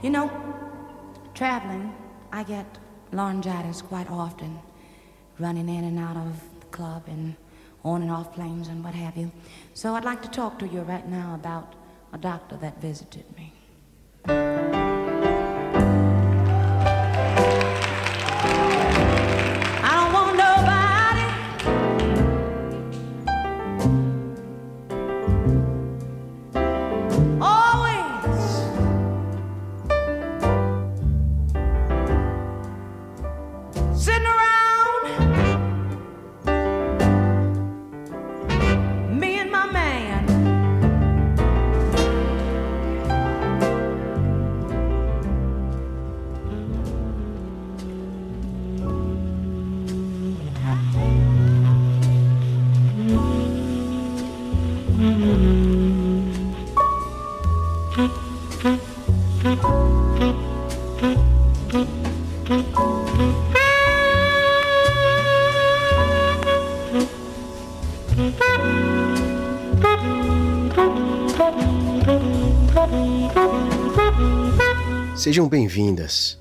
You know, traveling, I get laryngitis quite often, running in and out of the club and on and off planes and what have you. So I'd like to talk to you right now about a doctor that visited me. Sejam bem-vindas.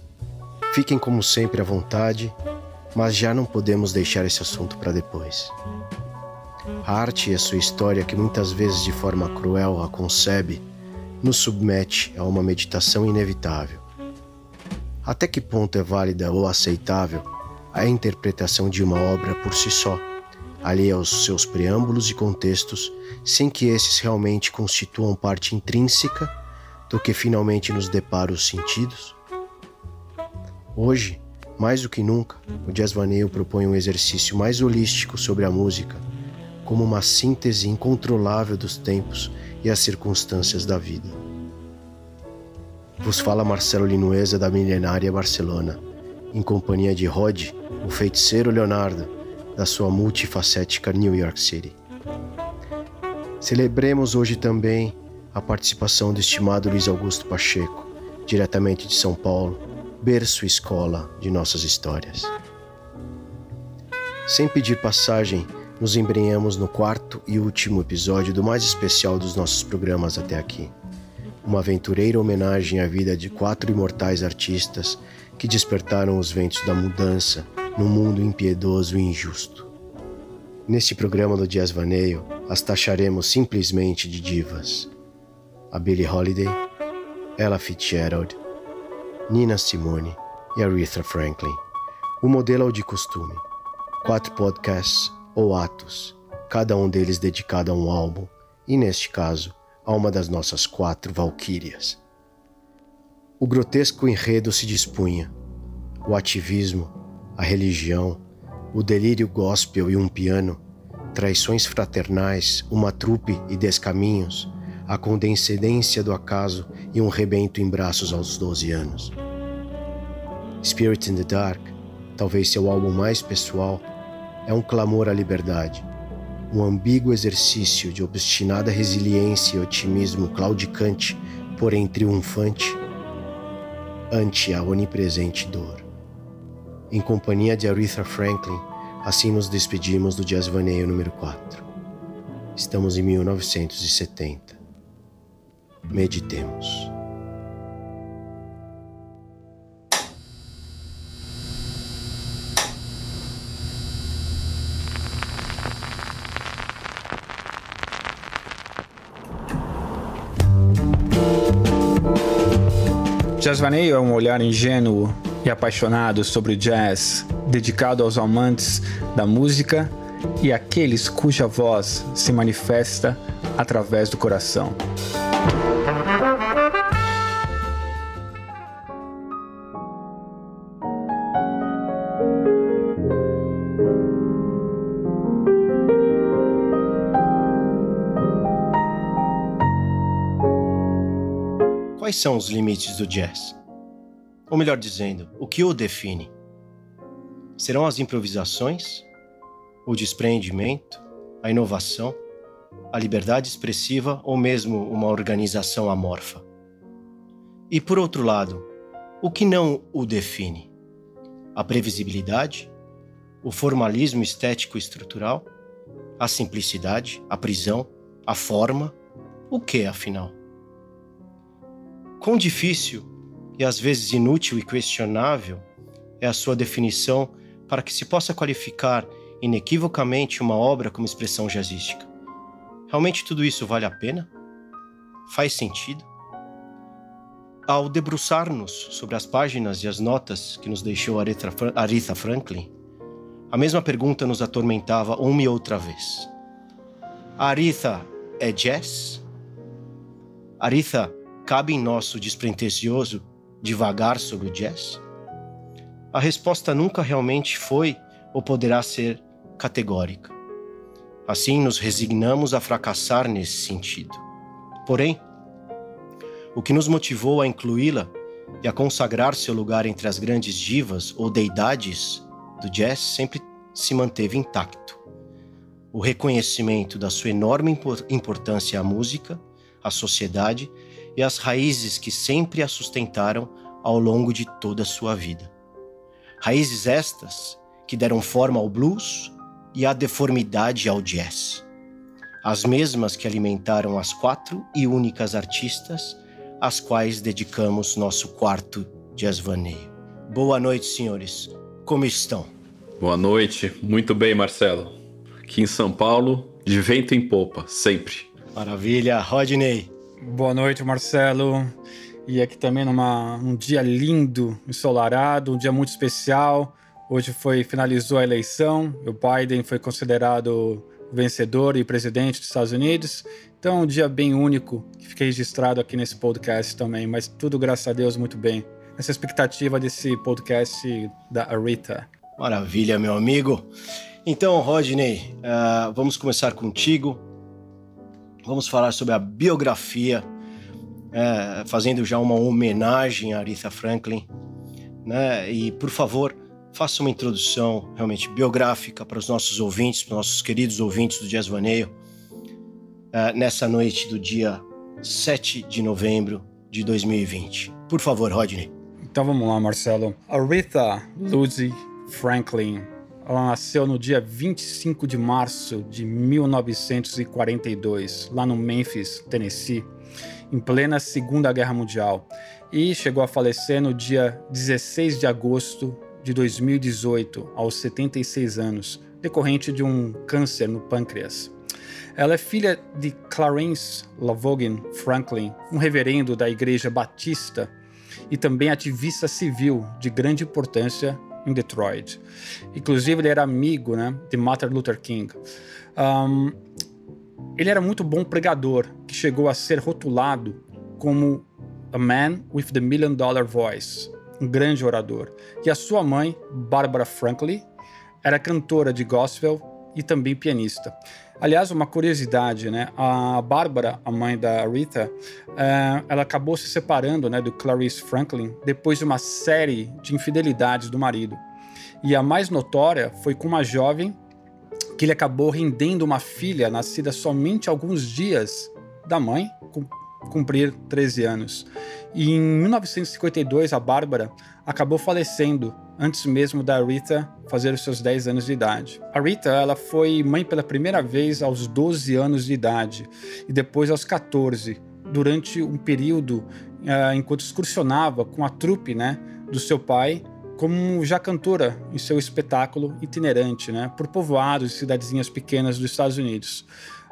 Fiquem como sempre à vontade, mas já não podemos deixar esse assunto para depois. A arte e a sua história, que muitas vezes de forma cruel a concebe, nos submete a uma meditação inevitável. Até que ponto é válida ou aceitável a interpretação de uma obra por si só, alheia aos seus preâmbulos e contextos, sem que esses realmente constituam parte intrínseca do que finalmente nos depara os sentidos? Hoje, mais do que nunca, o Jazz Vaneio propõe um exercício mais holístico sobre a música, como uma síntese incontrolável dos tempos e as circunstâncias da vida. Vos fala Marcelo Linuesa da milenária Barcelona, em companhia de Rod, o feiticeiro Leonardo, da sua multifacética New York City. Celebremos hoje também a participação do estimado Luiz Augusto Pacheco, diretamente de São Paulo, berço e escola de nossas histórias. Sem pedir passagem, nos embrenhamos no quarto e último episódio do mais especial dos nossos programas até aqui. Uma aventureira homenagem à vida de quatro imortais artistas que despertaram os ventos da mudança no mundo impiedoso e injusto. Neste programa do Jazz Vaneio, as taxaremos simplesmente de divas a Billie Holiday, Ella Fitzgerald, Nina Simone e Aretha Franklin. O modelo é de costume. Quatro podcasts ou atos, cada um deles dedicado a um álbum, e neste caso, a uma das nossas quatro valquírias. O grotesco enredo se dispunha. O ativismo, a religião, o delírio gospel e um piano, traições fraternais, uma trupe e descaminhos, a condescendência do acaso e um rebento em braços aos 12 anos. Spirit in the Dark, talvez seu álbum mais pessoal, é um clamor à liberdade, um ambíguo exercício de obstinada resiliência e otimismo claudicante, porém triunfante, ante a onipresente dor. Em companhia de Aretha Franklin, assim nos despedimos do Jazz Vaneio número 4. Estamos em 1970. Meditemos. Jazz Vaneio é um olhar ingênuo e apaixonado sobre o jazz, dedicado aos amantes da música e àqueles cuja voz se manifesta através do coração. São os limites do jazz? Ou melhor dizendo, o que o define? Serão as improvisações, o desprendimento, a inovação, a liberdade expressiva ou mesmo uma organização amorfa? E por outro lado, o que não o define? A previsibilidade, o formalismo estético estrutural, a simplicidade, a prisão, a forma, o que afinal? Quão difícil e às vezes inútil e questionável é a sua definição para que se possa qualificar inequivocamente uma obra como expressão jazzística. Realmente tudo isso vale a pena? Faz sentido? Ao debruçar-nos sobre as páginas e as notas que nos deixou Aretha Franklin, a mesma pergunta nos atormentava uma e outra vez. Aretha é jazz? Aretha cabe em nosso despretensioso devagar sobre o jazz? A resposta nunca realmente foi ou poderá ser categórica. Assim, nos resignamos a fracassar nesse sentido. Porém, o que nos motivou a incluí-la e a consagrar seu lugar entre as grandes divas ou deidades do jazz sempre se manteve intacto. O reconhecimento da sua enorme importância à música, à sociedade e às raízes que sempre a sustentaram ao longo de toda a sua vida. Raízes estas que deram forma ao blues e à deformidade ao jazz. As mesmas que alimentaram as quatro e únicas artistas às quais dedicamos nosso quarto jazz vaneio. Boa noite, senhores. Como estão? Boa noite. Muito bem, Marcelo. Aqui em São Paulo, de vento em popa, sempre. Maravilha. Rodney. Boa noite, Marcelo. E aqui também numa, um dia lindo, ensolarado, um dia muito especial. Hoje foi finalizou a eleição. O Biden foi considerado vencedor e presidente dos Estados Unidos. Então, um dia bem único que fiquei registrado aqui nesse podcast também. Mas tudo, graças a Deus, muito bem. Essa expectativa desse podcast da Arita. Maravilha, meu amigo. Então, Rodney, uh, vamos começar contigo. Vamos falar sobre a biografia, é, fazendo já uma homenagem a Aretha Franklin. Né? E, por favor, faça uma introdução realmente biográfica para os nossos ouvintes, para os nossos queridos ouvintes do Jazz Vaneio, é, nessa noite do dia 7 de novembro de 2020. Por favor, Rodney. Então vamos lá, Marcelo. Aretha Lucy Franklin ela nasceu no dia 25 de março de 1942, lá no Memphis, Tennessee, em plena Segunda Guerra Mundial, e chegou a falecer no dia 16 de agosto de 2018, aos 76 anos, decorrente de um câncer no pâncreas. Ela é filha de Clarence Lavogan Franklin, um reverendo da Igreja Batista e também ativista civil de grande importância em Detroit. Inclusive, ele era amigo né, de Martin Luther King. Um, ele era muito bom pregador, que chegou a ser rotulado como a man with the million dollar voice, um grande orador. E a sua mãe, Barbara Franklin, era cantora de gospel e também pianista. Aliás, uma curiosidade, né? A Bárbara, a mãe da Rita, uh, ela acabou se separando, né, do Clarice Franklin depois de uma série de infidelidades do marido. E a mais notória foi com uma jovem que ele acabou rendendo uma filha nascida somente alguns dias da mãe cumprir 13 anos. E em 1952 a Bárbara acabou falecendo antes mesmo da Rita fazer os seus 10 anos de idade. A Rita ela foi mãe pela primeira vez aos 12 anos de idade e depois aos 14, durante um período uh, enquanto excursionava com a trupe né, do seu pai como já cantora em seu espetáculo itinerante né, por povoados e cidadezinhas pequenas dos Estados Unidos.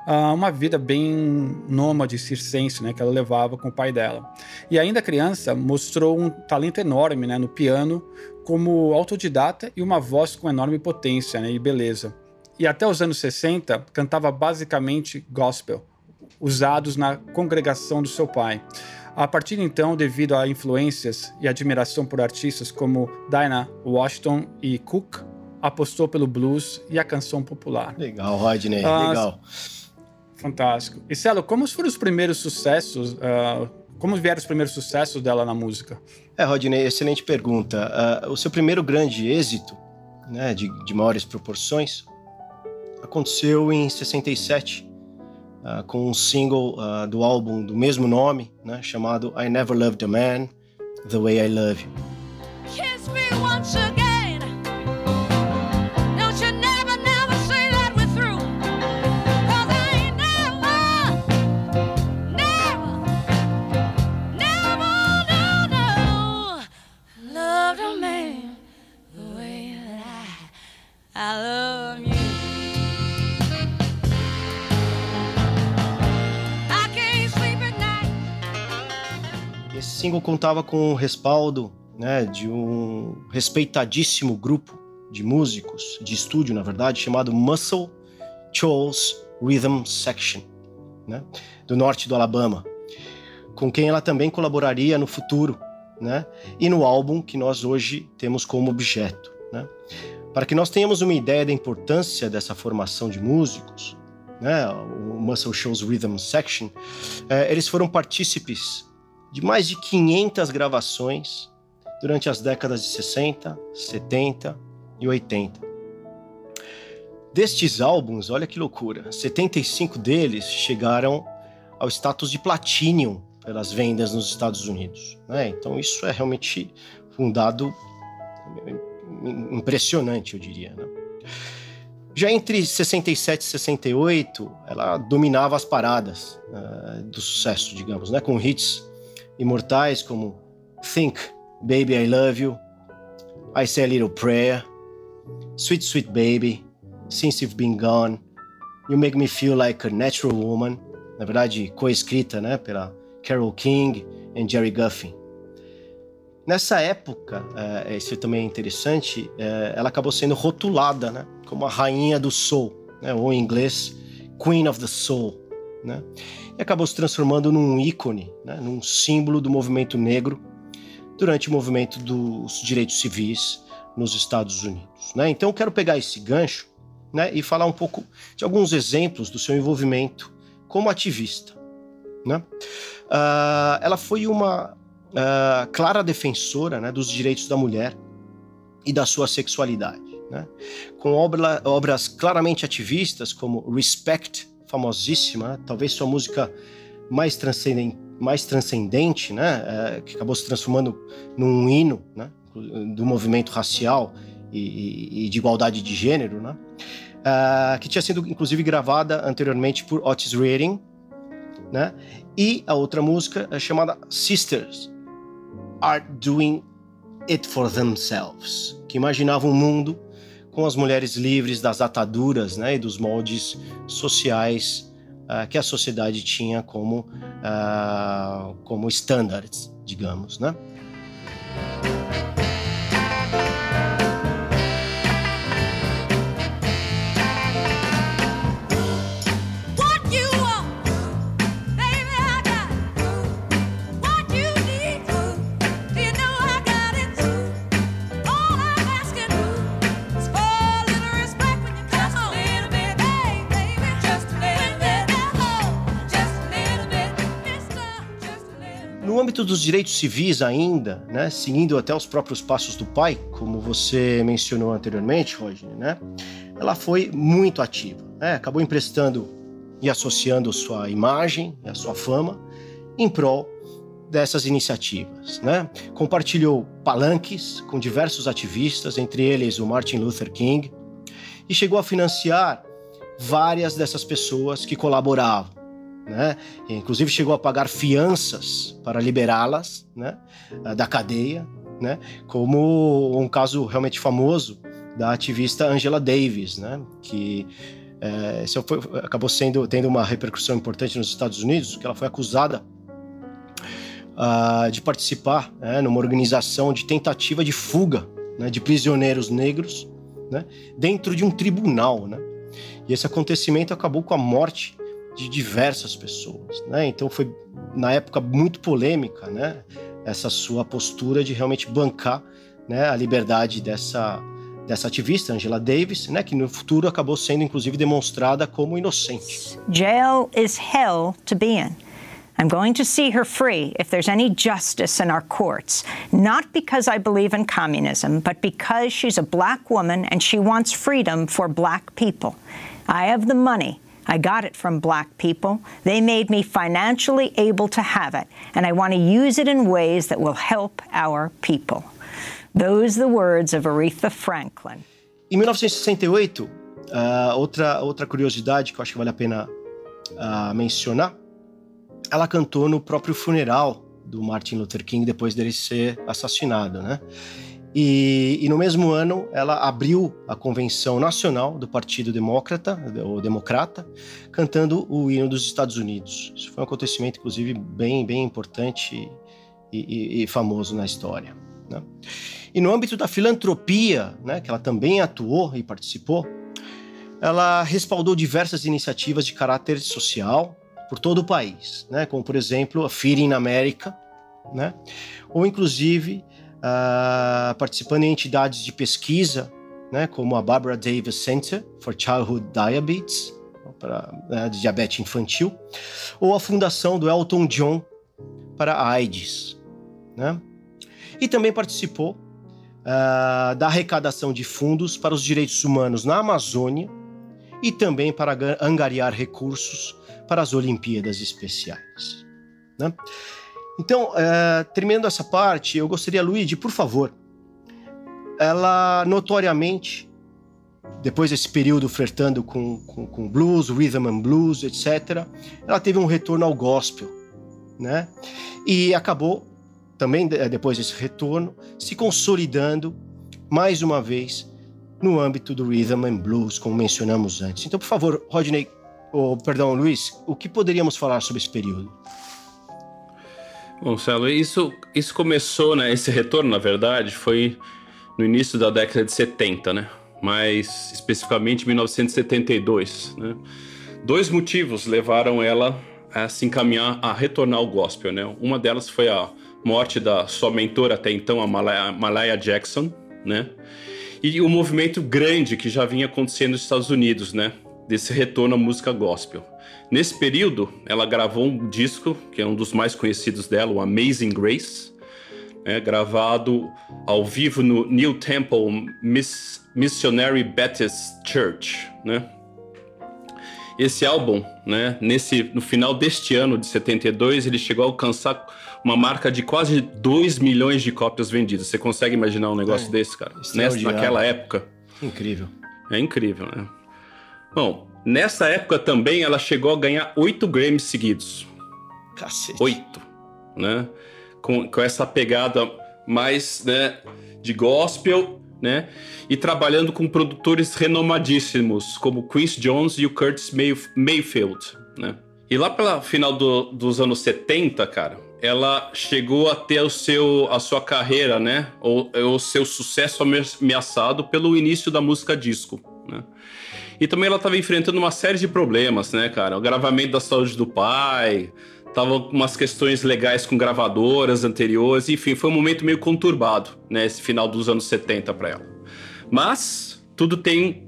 Uh, uma vida bem nômade, circense, né, que ela levava com o pai dela. E ainda criança, mostrou um talento enorme né, no piano, como autodidata e uma voz com enorme potência né, e beleza. E até os anos 60, cantava basicamente gospel, usados na congregação do seu pai. A partir de então, devido a influências e admiração por artistas como Dinah Washington e Cook, apostou pelo blues e a canção popular. Legal, Rodney, ah, legal. Fantástico. E Celo, como foram os primeiros sucessos? Uh, como vieram os primeiros sucessos dela na música? É, Rodney, excelente pergunta. Uh, o seu primeiro grande êxito, né, de, de maiores proporções, aconteceu em 67, uh, com um single uh, do álbum do mesmo nome, né, chamado I Never Loved a Man the Way I Love You. Single contava com o respaldo né, de um respeitadíssimo grupo de músicos de estúdio, na verdade, chamado Muscle Shoals Rhythm Section, né, do norte do Alabama, com quem ela também colaboraria no futuro, né, e no álbum que nós hoje temos como objeto. Né. Para que nós tenhamos uma ideia da importância dessa formação de músicos, né, o Muscle Shoals Rhythm Section, é, eles foram partícipes de mais de 500 gravações durante as décadas de 60, 70 e 80. Destes álbuns, olha que loucura, 75 deles chegaram ao status de platinum pelas vendas nos Estados Unidos. Né? Então isso é realmente um dado impressionante, eu diria. Né? Já entre 67 e 68, ela dominava as paradas uh, do sucesso, digamos, né? com hits imortais como Think, Baby I Love You, I Say a Little Prayer, Sweet Sweet Baby, Since You've Been Gone, You Make Me Feel Like a Natural Woman, na verdade coescrita né, pela Carole King e Jerry Guffin. Nessa época, é, isso também é interessante, é, ela acabou sendo rotulada né, como a rainha do soul, né, ou em inglês, Queen of the Soul. Né, e acabou se transformando num ícone, né, num símbolo do movimento negro durante o movimento dos direitos civis nos Estados Unidos. Né? Então, eu quero pegar esse gancho né, e falar um pouco de alguns exemplos do seu envolvimento como ativista. Né? Uh, ela foi uma uh, clara defensora né, dos direitos da mulher e da sua sexualidade, né? com obra, obras claramente ativistas como Respect, famosíssima, talvez sua música mais transcendente mais transcendente, né, é, que acabou se transformando num hino, né, do movimento racial e, e de igualdade de gênero, né, uh, que tinha sido inclusive gravada anteriormente por Otis Redding, né, e a outra música é chamada Sisters Are Doing It for Themselves, que imaginava um mundo com as mulheres livres das ataduras, né, e dos moldes sociais uh, que a sociedade tinha como, uh, como standards, digamos, né? Dos direitos civis ainda, né, seguindo até os próprios passos do pai, como você mencionou anteriormente, Roger, né, ela foi muito ativa. Né, acabou emprestando e associando sua imagem e a sua fama em prol dessas iniciativas. Né? Compartilhou palanques com diversos ativistas, entre eles o Martin Luther King, e chegou a financiar várias dessas pessoas que colaboravam né? Inclusive chegou a pagar fianças para liberá-las, né? Da cadeia, né? Como um caso realmente famoso da ativista Angela Davis, né? Que é, foi, acabou sendo tendo uma repercussão importante nos Estados Unidos, que ela foi acusada uh, de participar né, numa organização de tentativa de fuga né, de prisioneiros negros né, dentro de um tribunal. Né? E esse acontecimento acabou com a morte de diversas pessoas, né? Então foi na época muito polêmica, né? Essa sua postura de realmente bancar, né, a liberdade dessa dessa ativista Angela Davis, né, que no futuro acabou sendo inclusive demonstrada como inocente. Jail is hell to be in. I'm going to see her free if there's any justice in our courts, not because I believe in communism, but because she's a black woman and she wants freedom for black people. I have the money. I got it from black people. They made me financially able to have it, and I want to use it in ways that will help our people. Those the words of Aretha Franklin. Em 1968, uh, outra, outra curiosidade que eu acho que vale a pena uh, mencionar, ela cantou no próprio funeral do Martin Luther King depois dele ser assassinado, né? E, e, no mesmo ano, ela abriu a convenção nacional do Partido Democrata, ou Democrata, cantando o hino dos Estados Unidos. Isso foi um acontecimento, inclusive, bem, bem importante e, e famoso na história. Né? E no âmbito da filantropia, né, que ela também atuou e participou, ela respaldou diversas iniciativas de caráter social por todo o país, né, como por exemplo a Feeding America, né, ou inclusive uh, participando em entidades de pesquisa, né, como a Barbara Davis Center for Childhood Diabetes, para né, diabetes infantil, ou a fundação do Elton John para AIDS, né? E também participou uh, da arrecadação de fundos para os direitos humanos na Amazônia e também para angariar recursos para as Olimpíadas Especiais. Né? Então, uh, terminando essa parte, eu gostaria, Luigi, por favor, ela notoriamente, depois desse período flertando com, com, com blues, rhythm and blues, etc., ela teve um retorno ao gospel, né? E acabou também eh, depois desse retorno, se consolidando mais uma vez no âmbito do rhythm and blues, como mencionamos antes. Então, por favor, Rodney, oh, perdão, Luiz, o que poderíamos falar sobre esse período? Bom, Celo, isso, isso começou, né? Esse retorno, na verdade, foi no início da década de 70, né? Mais especificamente 1972, né? Dois motivos levaram ela a se encaminhar a retornar ao gospel, né? Uma delas foi a morte da sua mentora até então, a Malaya, Malaya Jackson, né? E o movimento grande que já vinha acontecendo nos Estados Unidos, né? Desse retorno à música gospel. Nesse período, ela gravou um disco, que é um dos mais conhecidos dela, o Amazing Grace, né? gravado ao vivo no New Temple Miss Missionary Baptist Church, né? Esse álbum, né, nesse, no final deste ano de 72, ele chegou a alcançar uma marca de quase 2 milhões de cópias vendidas. Você consegue imaginar um negócio é, desse, cara? Nessa, naquela época. Incrível. É incrível, né? Bom, nessa época também ela chegou a ganhar oito Grammys seguidos. Cacete. Oito, né? Com, com essa pegada mais, né, de gospel, né? E trabalhando com produtores renomadíssimos, como Quincy Jones e o Curtis Mayfield, né? E lá pela final do, dos anos 70, cara, ela chegou a ter o seu, a sua carreira, né? O, o seu sucesso ameaçado pelo início da música disco, né? E também ela estava enfrentando uma série de problemas, né, cara? O gravamento da saúde do pai, tava umas questões legais com gravadoras anteriores, enfim, foi um momento meio conturbado, né, esse final dos anos 70 para ela. Mas tudo tem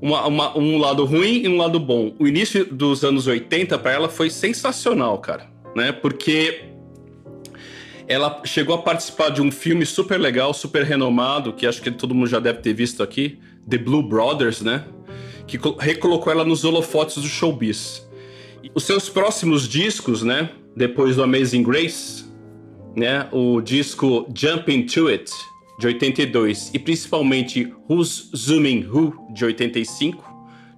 uma, uma, um lado ruim e um lado bom. O início dos anos 80 para ela foi sensacional, cara, né? Porque ela chegou a participar de um filme super legal, super renomado, que acho que todo mundo já deve ter visto aqui, The Blue Brothers, né? Que recolocou ela nos holofotes do showbiz. Os seus próximos discos, né? Depois do Amazing Grace, né? O disco Jump Into It, de 82, e principalmente Who's Zooming Who, de 85,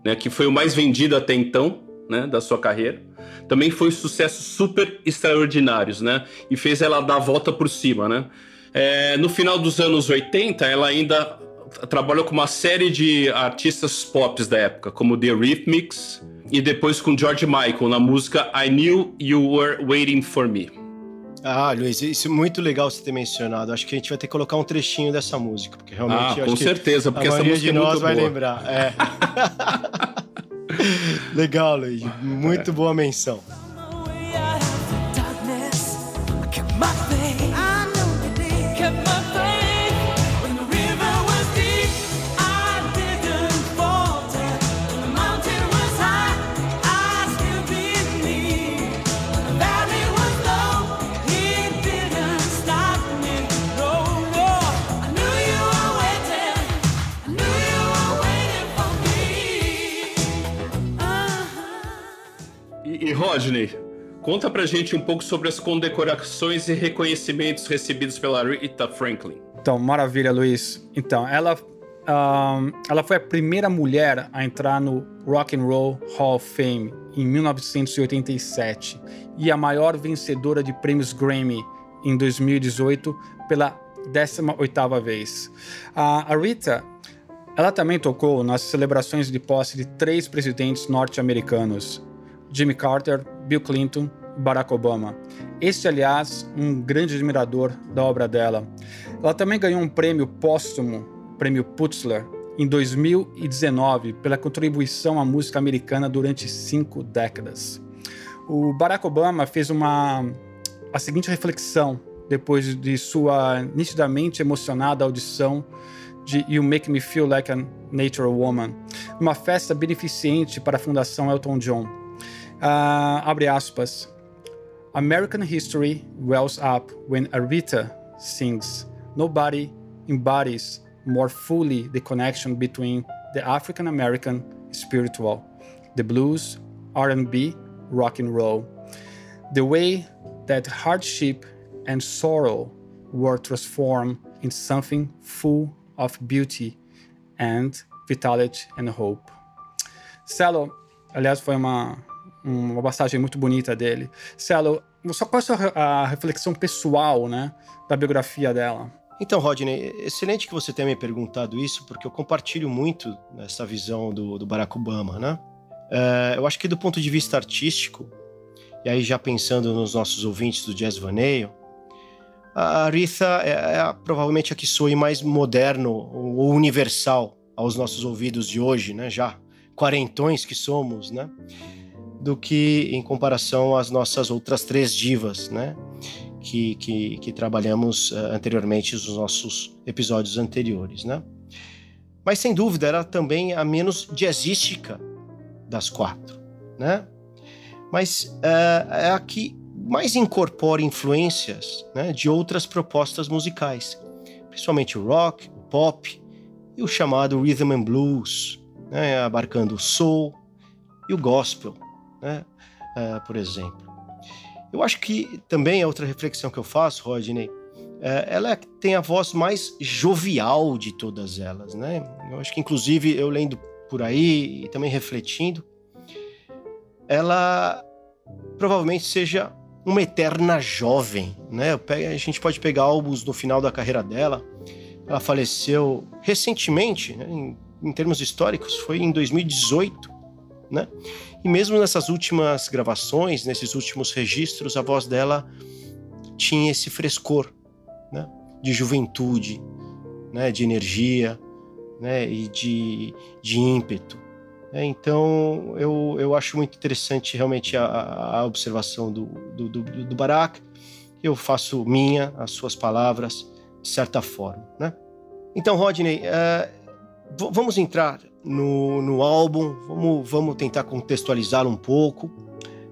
né? Que foi o mais vendido até então, né? Da sua carreira também foi sucessos super extraordinários, né? E fez ela dar a volta por cima, né? É, no final dos anos 80, ela ainda trabalhou com uma série de artistas pop da época, como The Rhythmics e depois com George Michael na música I Knew You Were Waiting for Me. Ah, Luiz, isso é muito legal você ter mencionado. Acho que a gente vai ter que colocar um trechinho dessa música, porque realmente. Ah, com certeza, porque essa música de é nós vai boa. lembrar. É. Legal, Luiz. Muito boa menção. Rodney, conta pra gente um pouco sobre as condecorações e reconhecimentos recebidos pela Rita Franklin. Então, maravilha, Luiz. Então, ela, um, ela foi a primeira mulher a entrar no Rock and Roll Hall of Fame em 1987 e a maior vencedora de prêmios Grammy em 2018 pela 18ª vez. a Rita ela também tocou nas celebrações de posse de três presidentes norte-americanos, Jimmy Carter, Bill Clinton Barack Obama. Este, aliás, um grande admirador da obra dela. Ela também ganhou um prêmio póstumo, prêmio Putzler, em 2019 pela contribuição à música americana durante cinco décadas. O Barack Obama fez uma a seguinte reflexão depois de sua nitidamente emocionada audição de You Make Me Feel Like a Nature Woman, numa festa beneficente para a Fundação Elton John. Uh, abre aspas. American history wells up when Aretha sings. Nobody embodies more fully the connection between the African American spiritual, the blues, R&B, rock and roll. The way that hardship and sorrow were transformed in something full of beauty and vitality and hope. Cello, aliás, foi uma, uma passagem muito bonita dele. Cello, só qual é a reflexão pessoal, né, da biografia dela? Então, Rodney, excelente que você tenha me perguntado isso, porque eu compartilho muito essa visão do, do Barack Obama, né? É, eu acho que do ponto de vista artístico, e aí já pensando nos nossos ouvintes do Jazz Vaneio, a Aretha é, é provavelmente a que soe mais moderno ou universal aos nossos ouvidos de hoje, né? Já quarentões que somos, né? Do que em comparação às nossas outras três divas, né? Que, que, que trabalhamos uh, anteriormente nos nossos episódios anteriores, né? Mas sem dúvida era também a menos jazzística das quatro, né? Mas uh, é a que mais incorpora influências né, de outras propostas musicais, principalmente o rock, o pop e o chamado rhythm and blues, né, abarcando o soul e o gospel, né, uh, por exemplo. Eu acho que também a outra reflexão que eu faço, Rodney, uh, ela tem a voz mais jovial de todas elas, né? Eu acho que inclusive eu lendo por aí e também refletindo, ela provavelmente seja uma eterna jovem, né? A gente pode pegar álbuns no final da carreira dela. Ela faleceu recentemente, né? em, em termos históricos, foi em 2018, né? E mesmo nessas últimas gravações, nesses últimos registros, a voz dela tinha esse frescor, né? De juventude, né? De energia, né? E de, de ímpeto. É, então, eu, eu acho muito interessante realmente a, a observação do, do, do, do Barak. Eu faço minha as suas palavras, de certa forma. Né? Então, Rodney, uh, vamos entrar no, no álbum, vamos, vamos tentar contextualizá-lo um pouco,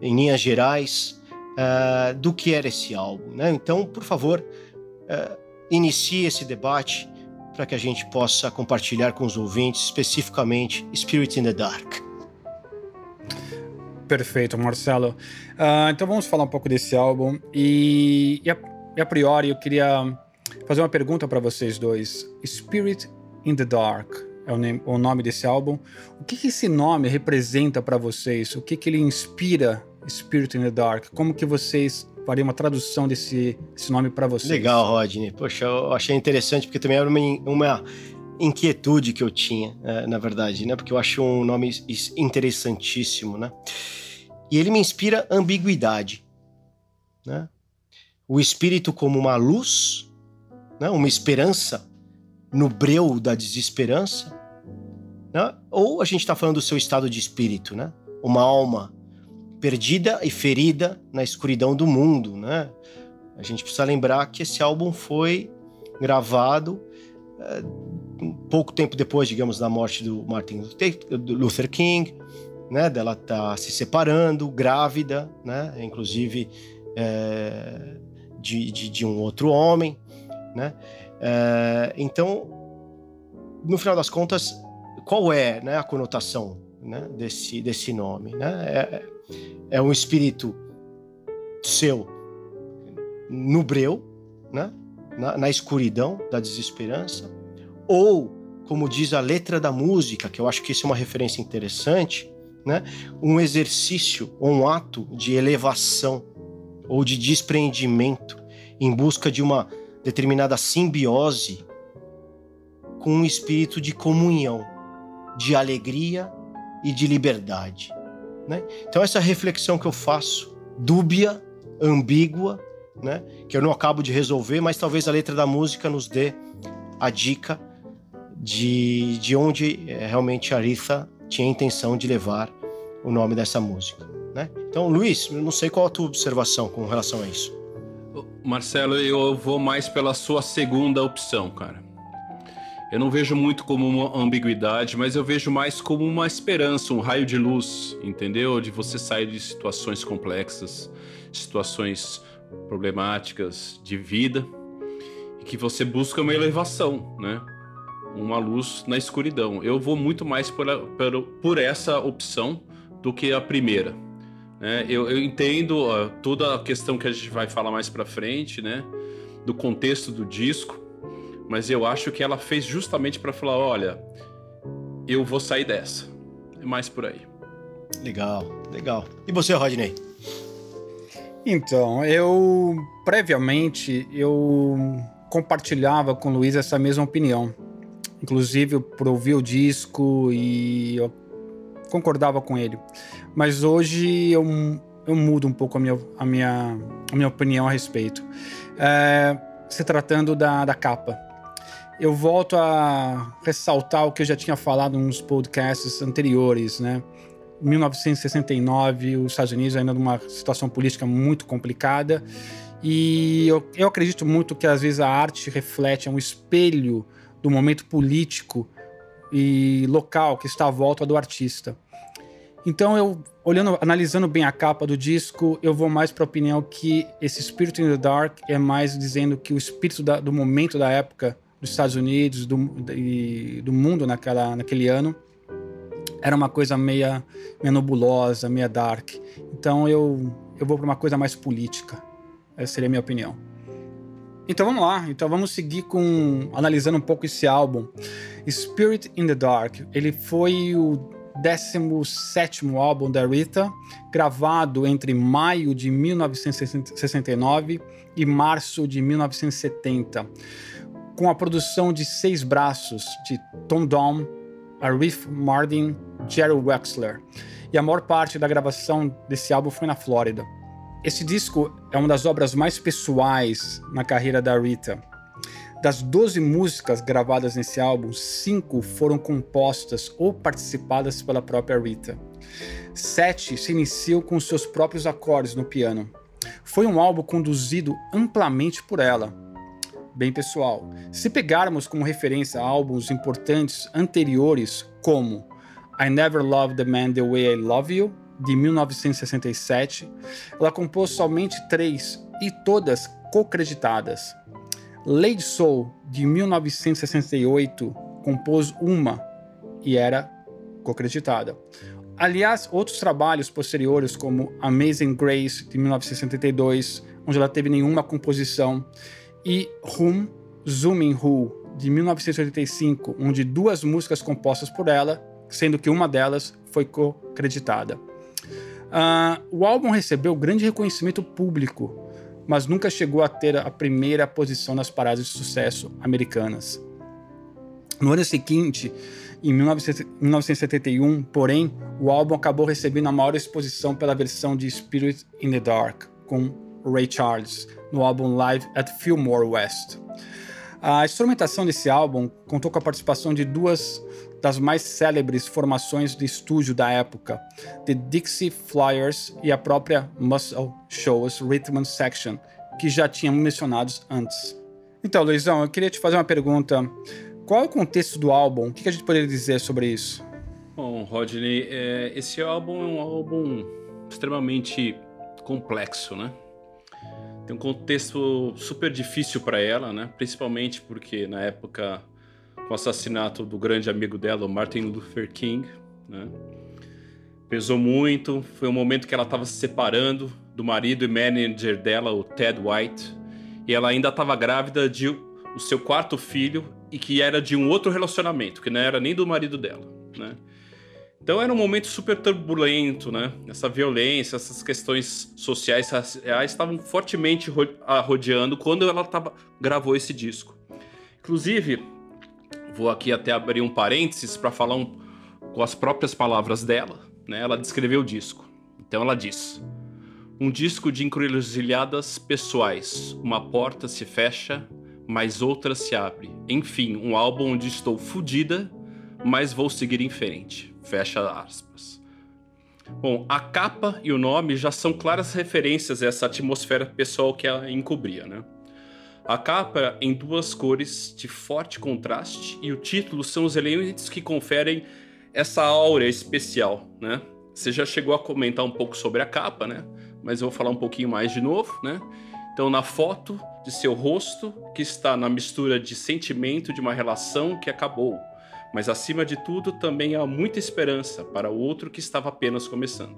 em linhas gerais, uh, do que era esse álbum. Né? Então, por favor, uh, inicie esse debate para que a gente possa compartilhar com os ouvintes, especificamente Spirit in the Dark. Perfeito, Marcelo. Uh, então vamos falar um pouco desse álbum e, e, a, e a priori eu queria fazer uma pergunta para vocês dois. Spirit in the Dark é o, nome desse álbum. O que, que esse nome representa para vocês? O que, que ele inspira Spirit in the Dark? Como que vocês faria uma tradução desse, desse nome para vocês. Legal, Rodney. Poxa, eu achei interessante porque também era uma, uma inquietude que eu tinha, é, na verdade, né? Porque eu acho um nome interessantíssimo, né? E ele me inspira ambiguidade, né? O espírito como uma luz, né? Uma esperança no breu da desesperança, né? Ou a gente está falando do seu estado de espírito, né? Uma alma perdida e ferida na escuridão do mundo, né? A gente precisa lembrar que esse álbum foi gravado é, pouco tempo depois, digamos, da morte do Martin Luther King, né? Dela tá se separando, grávida, né? Inclusive é, de, de, de, um outro homem, né? É, então, no final das contas, qual é né, a conotação né, desse, desse nome? Né? É, é um espírito seu no breu, né? na, na escuridão da desesperança, ou, como diz a letra da música, que eu acho que isso é uma referência interessante, né? um exercício um ato de elevação ou de despreendimento em busca de uma determinada simbiose com um espírito de comunhão, de alegria e de liberdade. Né? Então, essa reflexão que eu faço dúbia, ambígua, né? Que eu não acabo de resolver, mas talvez a letra da música nos dê a dica de, de onde é, realmente a Aretha tinha a intenção de levar o nome dessa música. Né? Então, Luiz, eu não sei qual a tua observação com relação a isso. Marcelo, eu vou mais pela sua segunda opção, cara. Eu não vejo muito como uma ambiguidade, mas eu vejo mais como uma esperança, um raio de luz, entendeu? De você sair de situações complexas, situações problemáticas de vida, e que você busca uma elevação, né? Uma luz na escuridão. Eu vou muito mais por, a, por, por essa opção do que a primeira. Né? Eu, eu entendo uh, toda a questão que a gente vai falar mais para frente, né? Do contexto do disco, mas eu acho que ela fez justamente para falar: olha, eu vou sair dessa. É mais por aí. Legal, legal. E você, Rodney? Então, eu previamente eu compartilhava com o Luiz essa mesma opinião. Inclusive por ouvir o disco e eu concordava com ele. Mas hoje eu, eu mudo um pouco a minha, a minha, a minha opinião a respeito. É, se tratando da, da capa. Eu volto a ressaltar o que eu já tinha falado nos podcasts anteriores, né? 1969, os Estados Unidos ainda numa situação política muito complicada. E eu, eu acredito muito que às vezes a arte reflete é um espelho do momento político e local que está à volta do artista. Então eu olhando, analisando bem a capa do disco, eu vou mais para a opinião que esse Spirit in the Dark é mais dizendo que o espírito da, do momento da época dos Estados Unidos do, e do mundo naquela, naquele ano era uma coisa meia, meia nebulosa, meia dark. Então eu, eu vou para uma coisa mais política. Essa seria a minha opinião. Então vamos lá, então vamos seguir com analisando um pouco esse álbum. Spirit in the Dark, ele foi o 17 álbum da Rita, gravado entre maio de 1969 e março de 1970, com a produção de seis braços de Tom Dom, Arif Mardin, Jerry Wexler. E a maior parte da gravação desse álbum foi na Flórida. Esse disco é uma das obras mais pessoais na carreira da Rita. Das 12 músicas gravadas nesse álbum, cinco foram compostas ou participadas pela própria Rita. Sete se iniciam com seus próprios acordes no piano. Foi um álbum conduzido amplamente por ela. Bem pessoal, se pegarmos como referência álbuns importantes anteriores como I Never Loved the Man the Way I Love You, de 1967, ela compôs somente três e todas co-creditadas. Lady Soul, de 1968, compôs uma e era co-creditada. Aliás, outros trabalhos posteriores, como Amazing Grace, de 1972, onde ela teve nenhuma composição, e Hum, Zooming Who, de 1985, onde duas músicas compostas por ela, sendo que uma delas foi co-creditada. Uh, o álbum recebeu grande reconhecimento público, mas nunca chegou a ter a primeira posição nas paradas de sucesso americanas. No ano seguinte, em 1971, porém, o álbum acabou recebendo a maior exposição pela versão de Spirit in the Dark, com Ray Charles, no álbum Live at Fillmore West. A instrumentação desse álbum contou com a participação de duas das mais célebres formações de estúdio da época, The Dixie Flyers e a própria Muscle Shows Rhythm Section, que já tínhamos mencionados antes. Então, Luizão, eu queria te fazer uma pergunta. Qual é o contexto do álbum? O que a gente poderia dizer sobre isso? Bom, Rodney, é, esse álbum é um álbum extremamente complexo, né? Tem um contexto super difícil para ela, né? Principalmente porque na época com o assassinato do grande amigo dela, o Martin Luther King, né? Pesou muito, foi um momento que ela estava se separando do marido e manager dela, o Ted White, e ela ainda estava grávida de o seu quarto filho e que era de um outro relacionamento, que não era nem do marido dela, né? Então era um momento super turbulento, né? Essa violência, essas questões sociais, raciais estavam fortemente rodeando quando ela tava, gravou esse disco. Inclusive, Vou aqui até abrir um parênteses para falar um, com as próprias palavras dela. Né? Ela descreveu o disco. Então ela diz: Um disco de encruzilhadas pessoais. Uma porta se fecha, mas outra se abre. Enfim, um álbum onde estou fodida, mas vou seguir em frente. Fecha aspas. Bom, a capa e o nome já são claras referências a essa atmosfera pessoal que ela encobria, né? A capa em duas cores de forte contraste e o título são os elementos que conferem essa aura especial, né? Você já chegou a comentar um pouco sobre a capa, né? Mas eu vou falar um pouquinho mais de novo, né? Então, na foto de seu rosto, que está na mistura de sentimento de uma relação que acabou, mas acima de tudo também há muita esperança para o outro que estava apenas começando.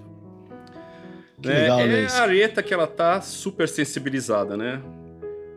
Que legal, é, é a Areta que ela tá super sensibilizada, né?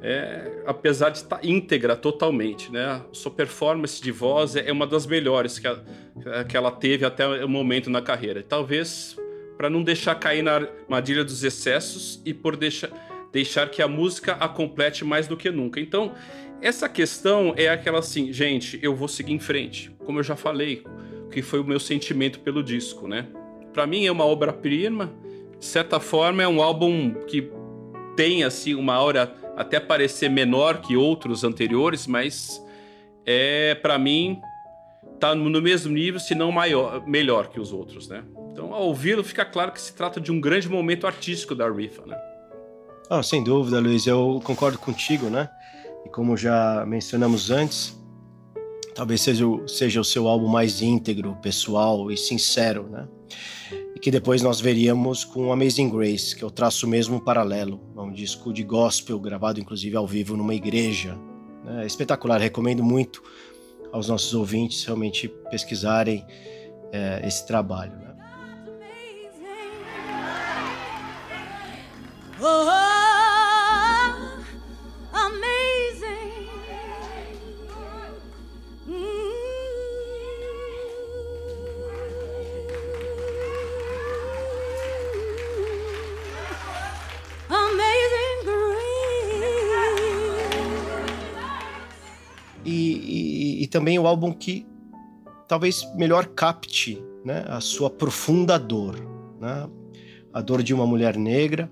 É, apesar de estar tá íntegra totalmente, né? Sua performance de voz é uma das melhores que, a, que ela teve até o momento na carreira. Talvez para não deixar cair na armadilha dos excessos e por deixar, deixar que a música a complete mais do que nunca. Então, essa questão é aquela assim, gente, eu vou seguir em frente. Como eu já falei, que foi o meu sentimento pelo disco, né? Para mim é uma obra-prima. De certa forma, é um álbum que tem assim uma aura até parecer menor que outros anteriores, mas é para mim tá no mesmo nível, se não maior, melhor que os outros, né? Então, ao ouvi-lo, fica claro que se trata de um grande momento artístico da Rifa, né? Ah, sem dúvida, Luiz, eu concordo contigo, né? E como já mencionamos antes, talvez seja o, seja o seu álbum mais íntegro, pessoal e sincero, né? E que depois nós veríamos com Amazing Grace, que eu traço mesmo um paralelo, um disco de gospel gravado inclusive ao vivo numa igreja. Né? É espetacular, recomendo muito aos nossos ouvintes realmente pesquisarem é, esse trabalho. Né? Oh, E, e, e também o álbum que talvez melhor capte né, a sua profunda dor, né? a dor de uma mulher negra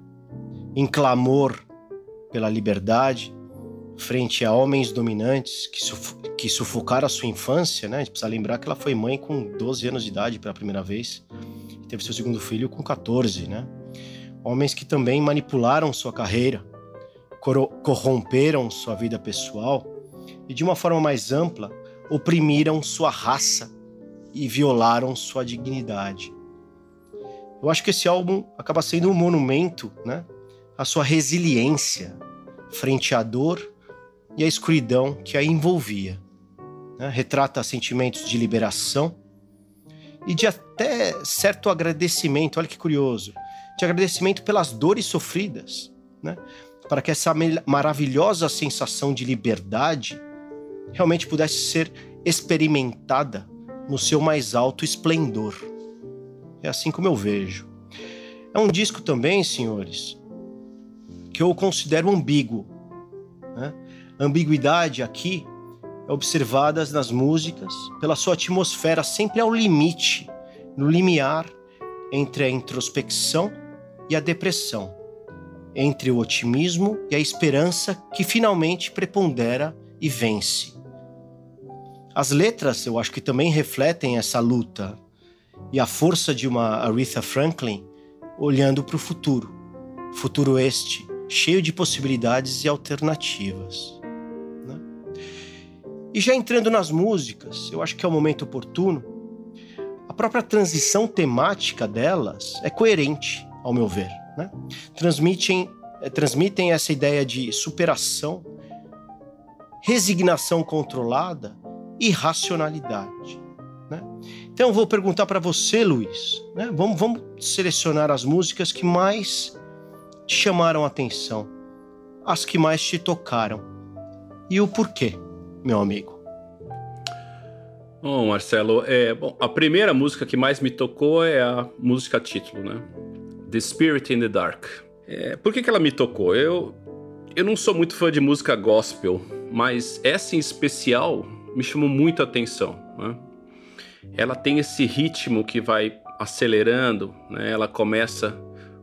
em clamor pela liberdade frente a homens dominantes que, suf que sufocaram a sua infância, né? A gente precisa lembrar que ela foi mãe com 12 anos de idade pela primeira vez e teve seu segundo filho com 14, né? Homens que também manipularam sua carreira, corromperam sua vida pessoal e de uma forma mais ampla oprimiram sua raça e violaram sua dignidade. Eu acho que esse álbum acaba sendo um monumento, né, à sua resiliência frente à dor e à escuridão que a envolvia. Né? Retrata sentimentos de liberação e de até certo agradecimento. Olha que curioso, de agradecimento pelas dores sofridas, né? Para que essa maravilhosa sensação de liberdade realmente pudesse ser experimentada no seu mais alto esplendor. É assim como eu vejo. É um disco também, senhores, que eu considero ambíguo. Né? A ambiguidade aqui é observada nas músicas pela sua atmosfera sempre ao limite, no limiar entre a introspecção e a depressão, entre o otimismo e a esperança que finalmente prepondera e vence. As letras, eu acho que também refletem essa luta e a força de uma Aretha Franklin olhando para o futuro. Futuro este cheio de possibilidades e alternativas. Né? E já entrando nas músicas, eu acho que é o momento oportuno. A própria transição temática delas é coerente, ao meu ver. Né? Transmitem, é, transmitem essa ideia de superação, resignação controlada e racionalidade. Né? Então, eu vou perguntar para você, Luiz. Né? Vamos, vamos selecionar as músicas que mais te chamaram a atenção, as que mais te tocaram e o porquê, meu amigo. Bom, Marcelo, é, bom, a primeira música que mais me tocou é a música título, né? The Spirit in the Dark. É, por que, que ela me tocou? Eu, eu não sou muito fã de música gospel, mas essa em especial me chamou muito a atenção. Né? Ela tem esse ritmo que vai acelerando, né? ela começa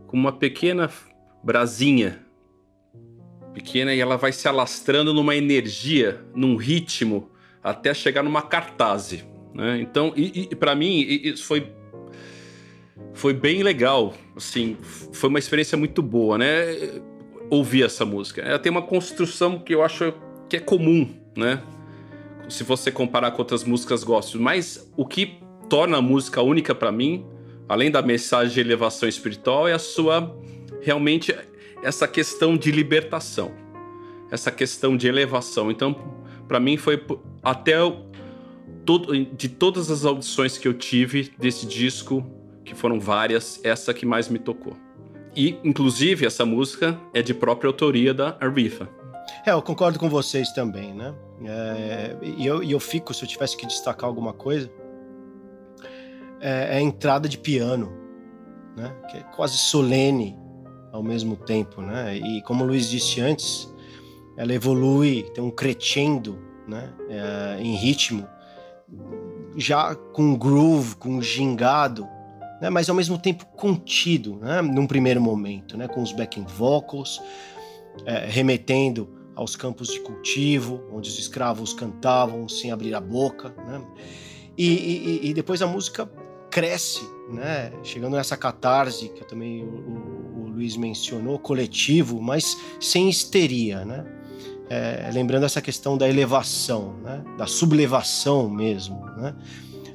como uma pequena brasinha. Pequena e ela vai se alastrando numa energia, num ritmo, até chegar numa cartaz. Né? Então, e, e para mim, isso foi foi bem legal, assim, foi uma experiência muito boa, né? Ouvir essa música. Ela tem uma construção que eu acho que é comum, né? Se você comparar com outras músicas gospel, mas o que torna a música única para mim, além da mensagem de elevação espiritual, é a sua realmente essa questão de libertação, essa questão de elevação. Então, para mim foi até todo, de todas as audições que eu tive desse disco, que foram várias, essa que mais me tocou. E, inclusive, essa música é de própria autoria da Aretha. É, eu concordo com vocês também, né? É, e, eu, eu fico, se eu tivesse que destacar alguma coisa, é, é a entrada de piano, né? Que é quase solene ao mesmo tempo, né? E como o Luiz disse antes, ela evolui, tem um crescendo, né? É, em ritmo, já com groove, com gingado, né? Mas ao mesmo tempo contido, né? Num primeiro momento, né? Com os backing vocals, é, remetendo aos campos de cultivo, onde os escravos cantavam sem abrir a boca, né? E, e, e depois a música cresce, né? Chegando nessa catarse que também o, o, Luiz mencionou, coletivo, mas sem histeria, né? É, lembrando essa questão da elevação, né? Da sublevação mesmo, né?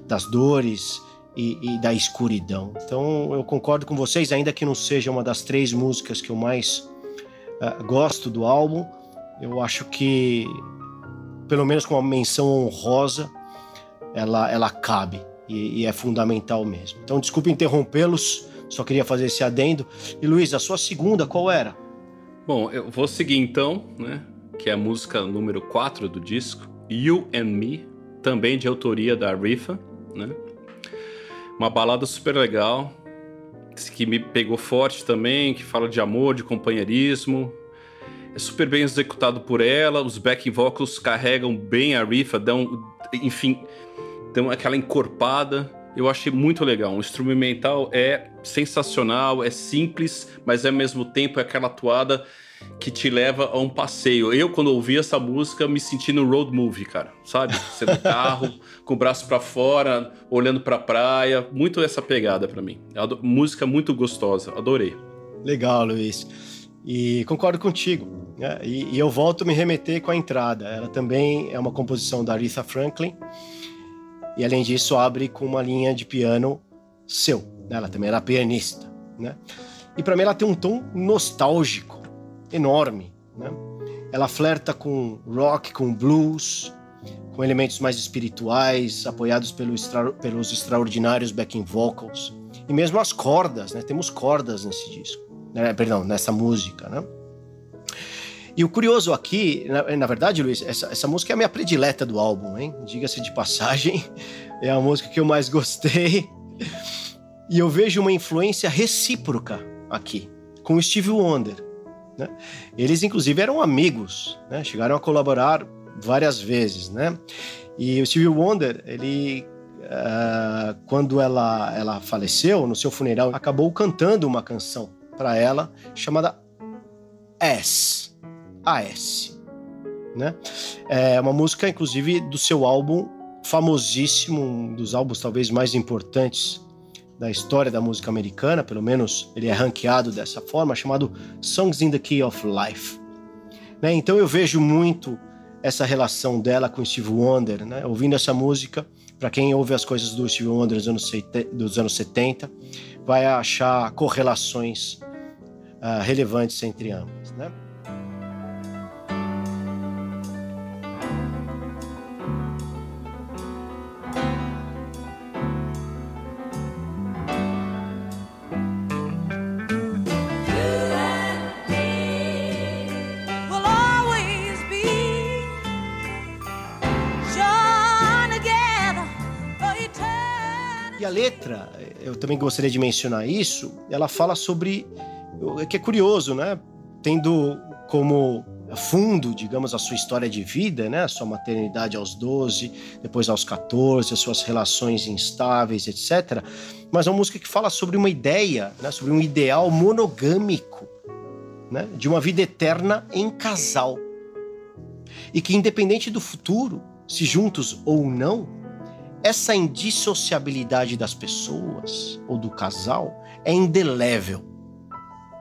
Das dores e, e, da escuridão. Então eu concordo com vocês, ainda que não seja uma das três músicas que eu mais uh, gosto do álbum, eu acho que pelo menos com uma menção honrosa ela, ela cabe e, e é fundamental mesmo. Então, desculpe interrompê-los, só queria fazer esse adendo. E Luiz, a sua segunda qual era? Bom, eu vou seguir então, né? Que é a música número 4 do disco, You and Me, também de autoria da Rifa, né? Uma balada super legal, que me pegou forte também, que fala de amor, de companheirismo. É super bem executado por ela, os backing vocals carregam bem a Rifa, dão, enfim, tem aquela encorpada. Eu achei muito legal. O instrumental é sensacional, é simples, mas ao mesmo tempo é aquela atuada que te leva a um passeio. Eu, quando ouvi essa música, me senti no road movie, cara. Sabe? No carro, com o braço para fora, olhando pra praia. Muito essa pegada para mim. É música muito gostosa. Adorei. Legal, Luiz. E concordo contigo. Né? E, e eu volto a me remeter com a entrada. Ela também é uma composição da Aretha Franklin e além disso, abre com uma linha de piano seu. Né? Ela também era pianista. Né? E para mim ela tem um tom nostálgico enorme. Né? Ela flerta com rock, com blues, com elementos mais espirituais, apoiados pelo extra, pelos extraordinários backing vocals. E mesmo as cordas, né? Temos cordas nesse disco. Né? Perdão, nessa música, né? E o curioso aqui, na, na verdade, Luiz, essa, essa, música é a minha predileta do álbum, hein? Diga-se de passagem, é a música que eu mais gostei. E eu vejo uma influência recíproca aqui, com o Steve Wonder. Né? Eles, inclusive, eram amigos, né? chegaram a colaborar várias vezes. Né? E o Steve Wonder, ele Uh, quando ela, ela faleceu, no seu funeral, acabou cantando uma canção para ela chamada S. AS. Né? É uma música, inclusive, do seu álbum famosíssimo, um dos álbuns talvez mais importantes da história da música americana, pelo menos ele é ranqueado dessa forma, chamado Songs in the Key of Life. Né? Então eu vejo muito essa relação dela com Steve Wonder, né? ouvindo essa música, para quem ouve as coisas do Steve Wonder dos anos 70, vai achar correlações uh, relevantes entre ambas. Né? letra, eu também gostaria de mencionar isso, ela fala sobre. Que é curioso, né? Tendo como fundo, digamos, a sua história de vida, né? A sua maternidade aos 12, depois aos 14, as suas relações instáveis, etc. Mas é uma música que fala sobre uma ideia, né? sobre um ideal monogâmico, né? De uma vida eterna em casal. E que, independente do futuro, se juntos ou não, essa indissociabilidade das pessoas ou do casal é indelével, é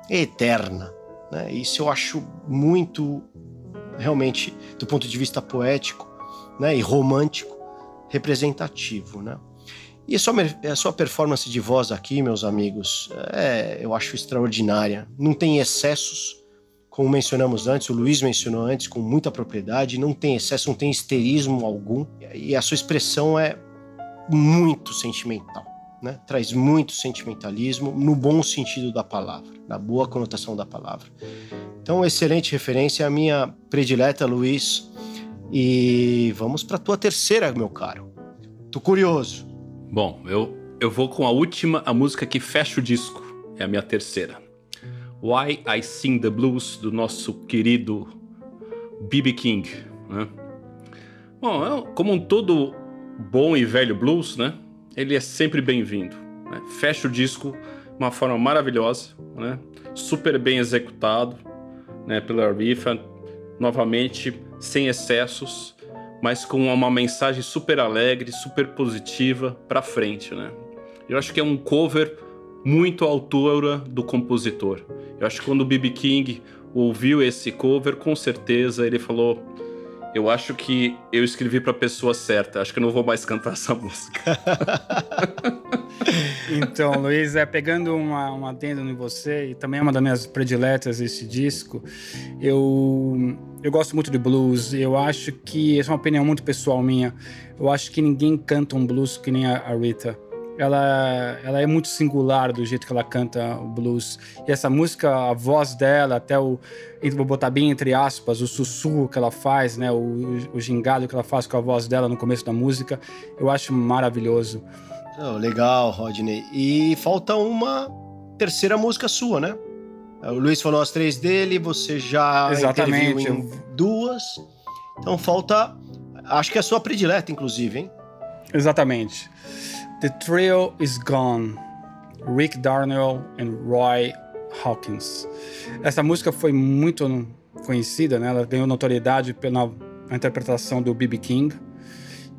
eterna. Né? Isso eu acho muito, realmente, do ponto de vista poético né? e romântico, representativo. Né? E a sua, a sua performance de voz aqui, meus amigos, é, eu acho extraordinária. Não tem excessos, como mencionamos antes, o Luiz mencionou antes com muita propriedade, não tem excesso, não tem histerismo algum, e a sua expressão é muito sentimental né? traz muito sentimentalismo no bom sentido da palavra, na boa conotação da palavra. Então, excelente referência, a minha predileta, Luiz. E vamos para tua terceira, meu caro. Tô curioso. Bom, eu, eu vou com a última, a música que fecha o disco. É a minha terceira. Why I Sing the Blues, do nosso querido B.B. King. Né? Bom, como um todo bom e velho blues, né? Ele é sempre bem-vindo. Né? Fecha o disco de uma forma maravilhosa, né? super bem executado né, pela Rifa, novamente sem excessos, mas com uma mensagem super alegre, super positiva para frente. Né? Eu acho que é um cover muito à altura do compositor. Eu acho que quando o B.B. King ouviu esse cover, com certeza ele falou eu acho que eu escrevi para a pessoa certa. Acho que eu não vou mais cantar essa música. então, Luiz, é pegando uma, uma adendo em você, e também é uma das minhas prediletas esse disco, eu, eu gosto muito de blues. Eu acho que, essa é uma opinião muito pessoal minha, eu acho que ninguém canta um blues que nem a Rita ela, ela é muito singular do jeito que ela canta o blues. E essa música, a voz dela, até o. Vou botar bem entre aspas, o sussurro que ela faz, né? O, o gingado que ela faz com a voz dela no começo da música, eu acho maravilhoso. Oh, legal, Rodney. E falta uma terceira música sua, né? O Luiz falou as três dele, você já Exatamente. em duas. Então falta. Acho que é a sua predileta, inclusive, hein? Exatamente. The Trio is Gone, Rick Darnell and Roy Hawkins. Essa música foi muito conhecida, né? ela ganhou notoriedade pela interpretação do B.B. King.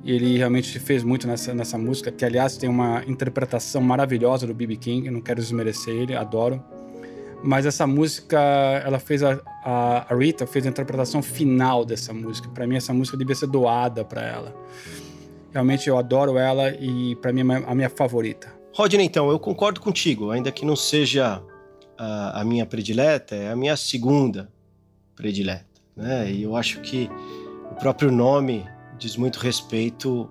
Ele realmente fez muito nessa, nessa música, que aliás tem uma interpretação maravilhosa do B.B. King, não quero desmerecer ele, adoro. Mas essa música, ela fez a, a, a Rita fez a interpretação final dessa música. Para mim essa música devia ser doada para ela. Realmente eu adoro ela e para mim é a minha favorita. Rodney, então, eu concordo contigo, ainda que não seja a, a minha predileta, é a minha segunda predileta. Né? E eu acho que o próprio nome diz muito respeito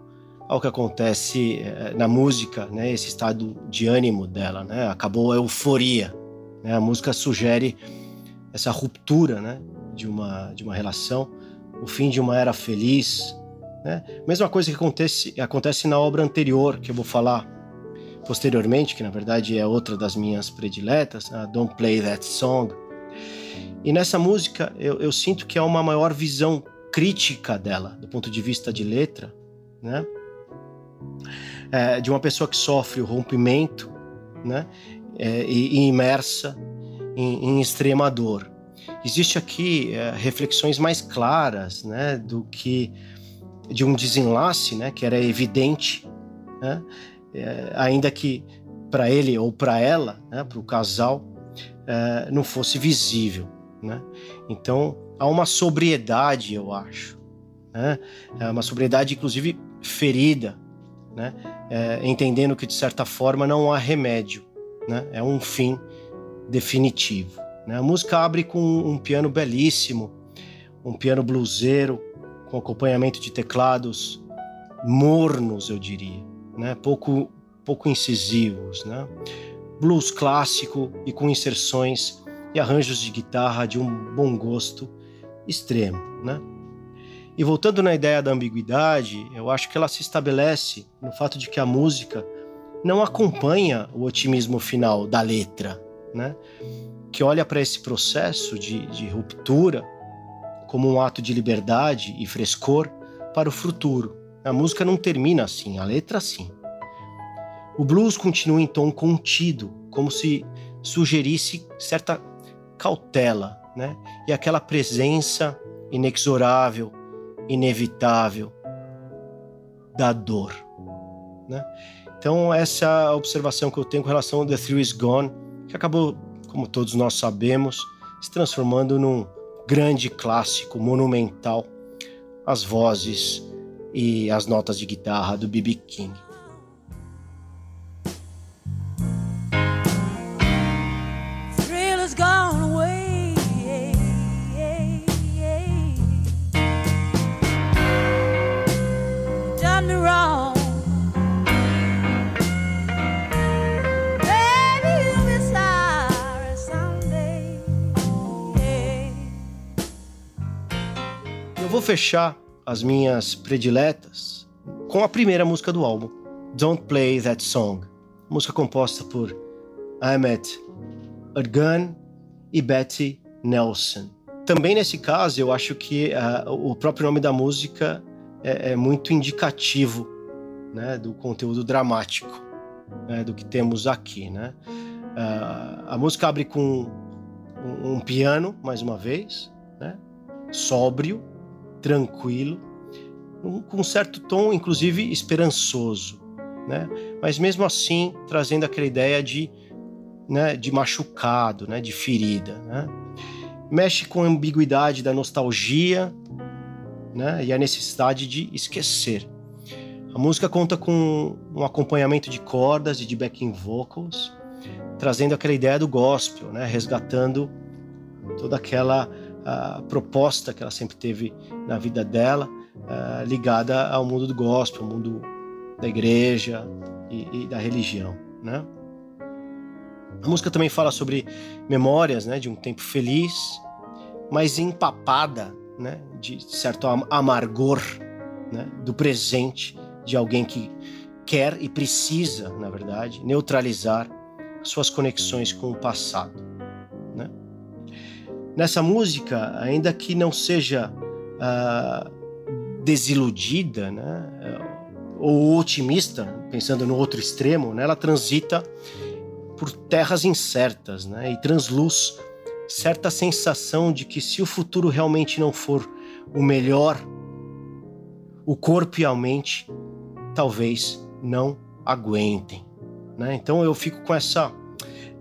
ao que acontece eh, na música, né? Esse estado de ânimo dela, né? Acabou a euforia, né? A música sugere essa ruptura, né? De uma de uma relação, o fim de uma era feliz, né? Mesma coisa que acontece, acontece na obra anterior, que eu vou falar posteriormente, que na verdade é outra das minhas prediletas, a Don't Play That Song. E nessa música eu, eu sinto que é uma maior visão crítica dela, do ponto de vista de letra, né? É, de uma pessoa que sofre o rompimento, né? É, e, e, imersa em, em, extrema dor. Existe aqui é, reflexões mais claras, né? Do que de um desenlace, né, que era evidente, né, é, ainda que para ele ou para ela, né, para o casal, é, não fosse visível. Né? Então há uma sobriedade, eu acho, né? é uma sobriedade inclusive ferida, né? É, entendendo que de certa forma não há remédio, né? é um fim definitivo. Né? A música abre com um piano belíssimo, um piano bluseiro, com acompanhamento de teclados mornos, eu diria, né? pouco, pouco incisivos. Né? Blues clássico e com inserções e arranjos de guitarra de um bom gosto extremo. Né? E voltando na ideia da ambiguidade, eu acho que ela se estabelece no fato de que a música não acompanha o otimismo final da letra, né? que olha para esse processo de, de ruptura como um ato de liberdade e frescor para o futuro. A música não termina assim, a letra sim. O blues continua em tom contido, como se sugerisse certa cautela, né? E aquela presença inexorável, inevitável da dor, né? Então essa é observação que eu tenho com relação ao The Thrill Is Gone, que acabou, como todos nós sabemos, se transformando num grande clássico monumental, as vozes e as notas de guitarra do B.B. King. Vou fechar as minhas prediletas com a primeira música do álbum, Don't Play That Song, música composta por Ahmet Ergun e Betty Nelson. Também nesse caso, eu acho que uh, o próprio nome da música é, é muito indicativo né, do conteúdo dramático né, do que temos aqui. Né? Uh, a música abre com um, um piano, mais uma vez, né, sóbrio, tranquilo, com um certo tom, inclusive, esperançoso, né? Mas mesmo assim, trazendo aquela ideia de, né, de machucado, né, de ferida, né? Mexe com a ambiguidade da nostalgia, né, e a necessidade de esquecer. A música conta com um acompanhamento de cordas e de backing vocals, trazendo aquela ideia do gospel, né, resgatando toda aquela a proposta que ela sempre teve na vida dela, uh, ligada ao mundo do gospel, ao mundo da igreja e, e, da religião, né? A música também fala sobre memórias, né, de um tempo feliz, mas empapada, né, de certo amargor, né, do presente de alguém que quer e precisa, na verdade, neutralizar suas conexões com o passado. Nessa música, ainda que não seja uh, desiludida, né, ou otimista, pensando no outro extremo, né, ela transita por terras incertas né, e transluz certa sensação de que se o futuro realmente não for o melhor, o corpo e a mente talvez não aguentem. Né? Então eu fico com essa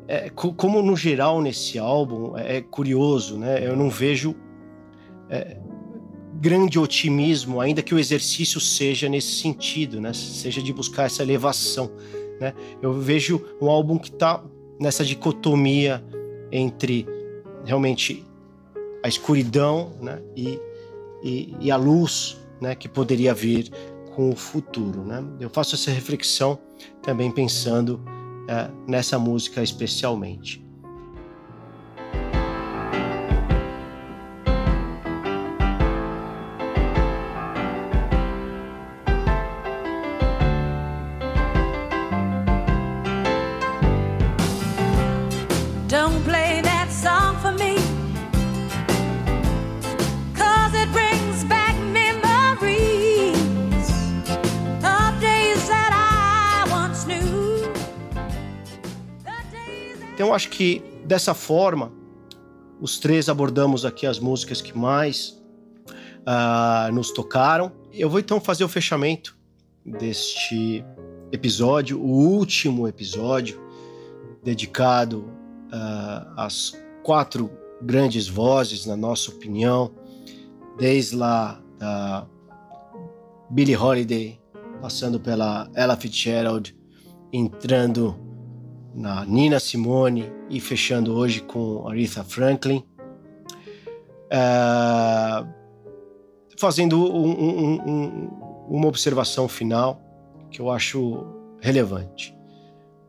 é, como no geral nesse álbum é, é curioso, né? Eu não vejo é, grande otimismo, ainda que o exercício seja nesse sentido, né? Seja de buscar essa elevação, né? Eu vejo um álbum que está nessa dicotomia entre realmente a escuridão, né? E, e, e a luz, né? Que poderia vir com o futuro, né? Eu faço essa reflexão também pensando nessa música especialmente. Então, acho que dessa forma, os três abordamos aqui as músicas que mais uh, nos tocaram. Eu vou então fazer o fechamento deste episódio, o último episódio dedicado uh, às quatro grandes vozes, na nossa opinião, desde lá da Billie Holiday, passando pela Ella Fitzgerald, entrando na Nina Simone e fechando hoje com Aretha Franklin. É, fazendo um, um, um, uma observação final que eu acho relevante.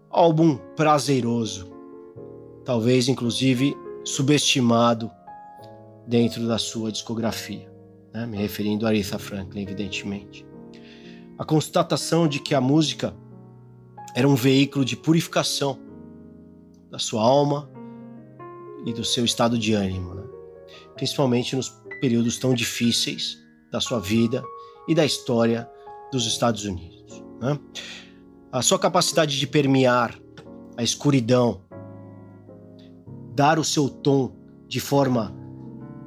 Álbum prazeroso, talvez inclusive subestimado dentro da sua discografia, né? me referindo a Aretha Franklin, evidentemente. A constatação de que a música era um veículo de purificação da sua alma e do seu estado de ânimo, né? principalmente nos períodos tão difíceis da sua vida e da história dos Estados Unidos. Né? A sua capacidade de permear a escuridão, dar o seu tom de forma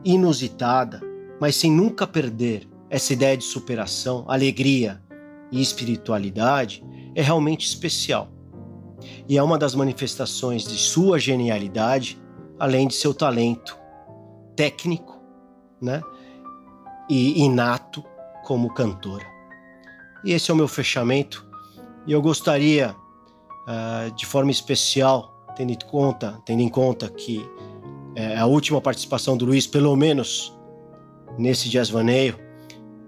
inusitada, mas sem nunca perder essa ideia de superação, alegria e espiritualidade, é realmente especial. E é uma das manifestações de sua genialidade, além de seu talento técnico, né? E inato como cantora. E esse é o meu fechamento. E eu gostaria, uh, de forma especial, tendo em conta, tendo em conta que é a última participação do Luiz, pelo menos nesse Jazz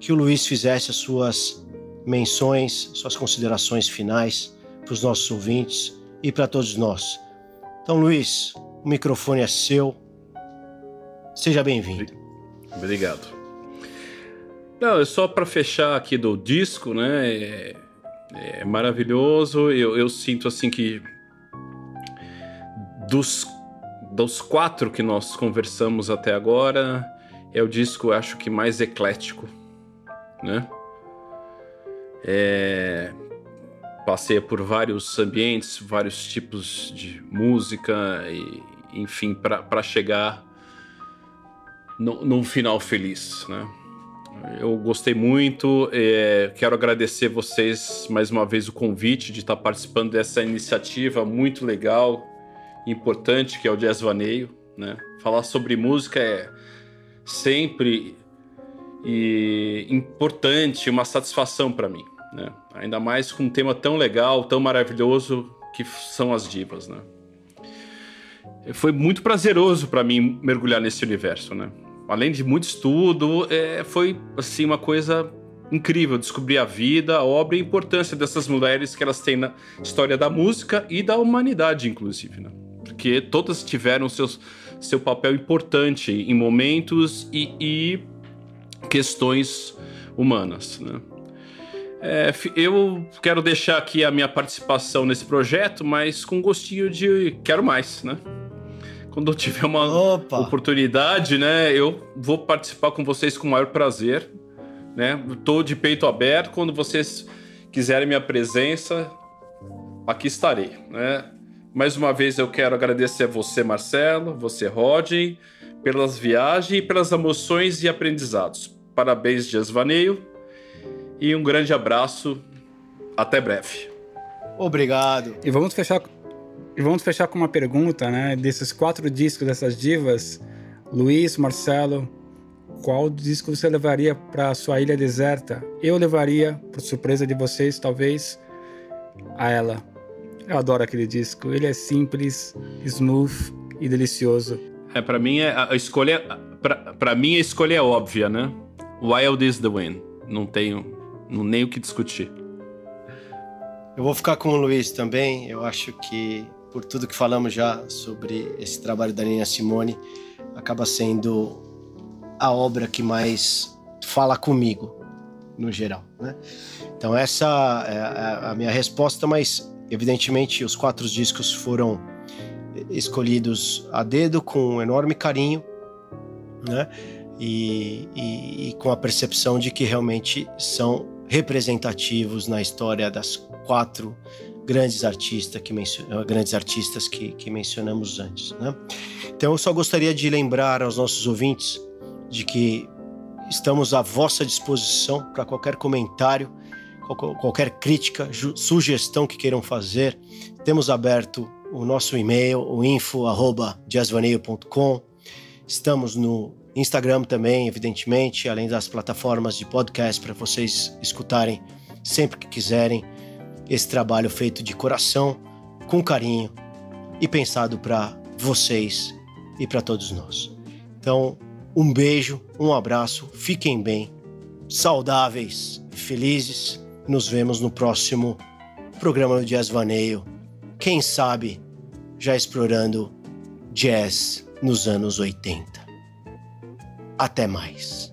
que o Luiz fizesse as suas menções, suas considerações finais para os nossos ouvintes e para todos nós. Então, Luiz, o microfone é seu. Seja bem-vindo. Obrigado. Não, é só para fechar aqui do disco, né? É, é maravilhoso. Eu, eu, sinto assim que dos, dos quatro que nós conversamos até agora, é o disco, acho que mais eclético, né? É, passei por vários ambientes, vários tipos de música e, enfim, para chegar no, num final feliz, né? Eu gostei muito, é, quero agradecer vocês mais uma vez o convite de estar participando dessa iniciativa muito legal, importante que é o Jazz Vaneio, né? Falar sobre música é sempre e importante, uma satisfação para mim, né? Ainda mais com um tema tão legal, tão maravilhoso que são as divas, né? Foi muito prazeroso para mim mergulhar nesse universo, né? Além de muito estudo, é, foi assim uma coisa incrível descobrir a vida, a obra e a importância dessas mulheres que elas têm na história da música e da humanidade, inclusive, né? Porque todas tiveram seus, seu papel importante em momentos e, e questões humanas, né? É, eu quero deixar aqui a minha participação nesse projeto, mas com gostinho de quero mais, né? Quando eu tiver uma Opa. oportunidade, né, eu vou participar com vocês com o maior prazer, né? Tô de peito aberto, quando vocês quiserem minha presença, aqui estarei, né? Mais uma vez eu quero agradecer a você, Marcelo, você, Rodney, pelas viagens e pelas emoções e aprendizados. Parabéns, Dias Vaneio e um grande abraço. Até breve. Obrigado. E vamos fechar e vamos fechar com uma pergunta, né? Desses quatro discos dessas divas, Luiz, Marcelo, qual disco você levaria para sua ilha deserta? Eu levaria, por surpresa de vocês, talvez, a ela. Eu adoro aquele disco. Ele é simples, smooth e delicioso. É, para mim é, a escolha, para mim a escolha é óbvia, né? Wild is the Wind. Não tenho não nem o que discutir. Eu vou ficar com o Luiz também. Eu acho que, por tudo que falamos já sobre esse trabalho da Nina Simone, acaba sendo a obra que mais fala comigo, no geral. Né? Então, essa é a minha resposta, mas evidentemente os quatro discos foram escolhidos a dedo com um enorme carinho, né? E, e, e, com a percepção de que realmente são representativos na história das quatro grandes artistas que, grandes artistas que, que mencionamos antes. Né? Então eu só gostaria de lembrar aos nossos ouvintes de que estamos à vossa disposição para qualquer comentário, qualquer crítica, sugestão que queiram fazer. Temos aberto o nosso e-mail, o info@jazzvaneio.com. Estamos no Instagram também, evidentemente, além das plataformas de podcast para vocês escutarem sempre que quiserem esse trabalho feito de coração, com carinho e pensado para vocês e para todos nós. Então, um beijo, um abraço, fiquem bem, saudáveis, felizes. Nos vemos no próximo programa do Jazz Vaneio. Quem sabe já explorando jazz nos anos 80. Até mais.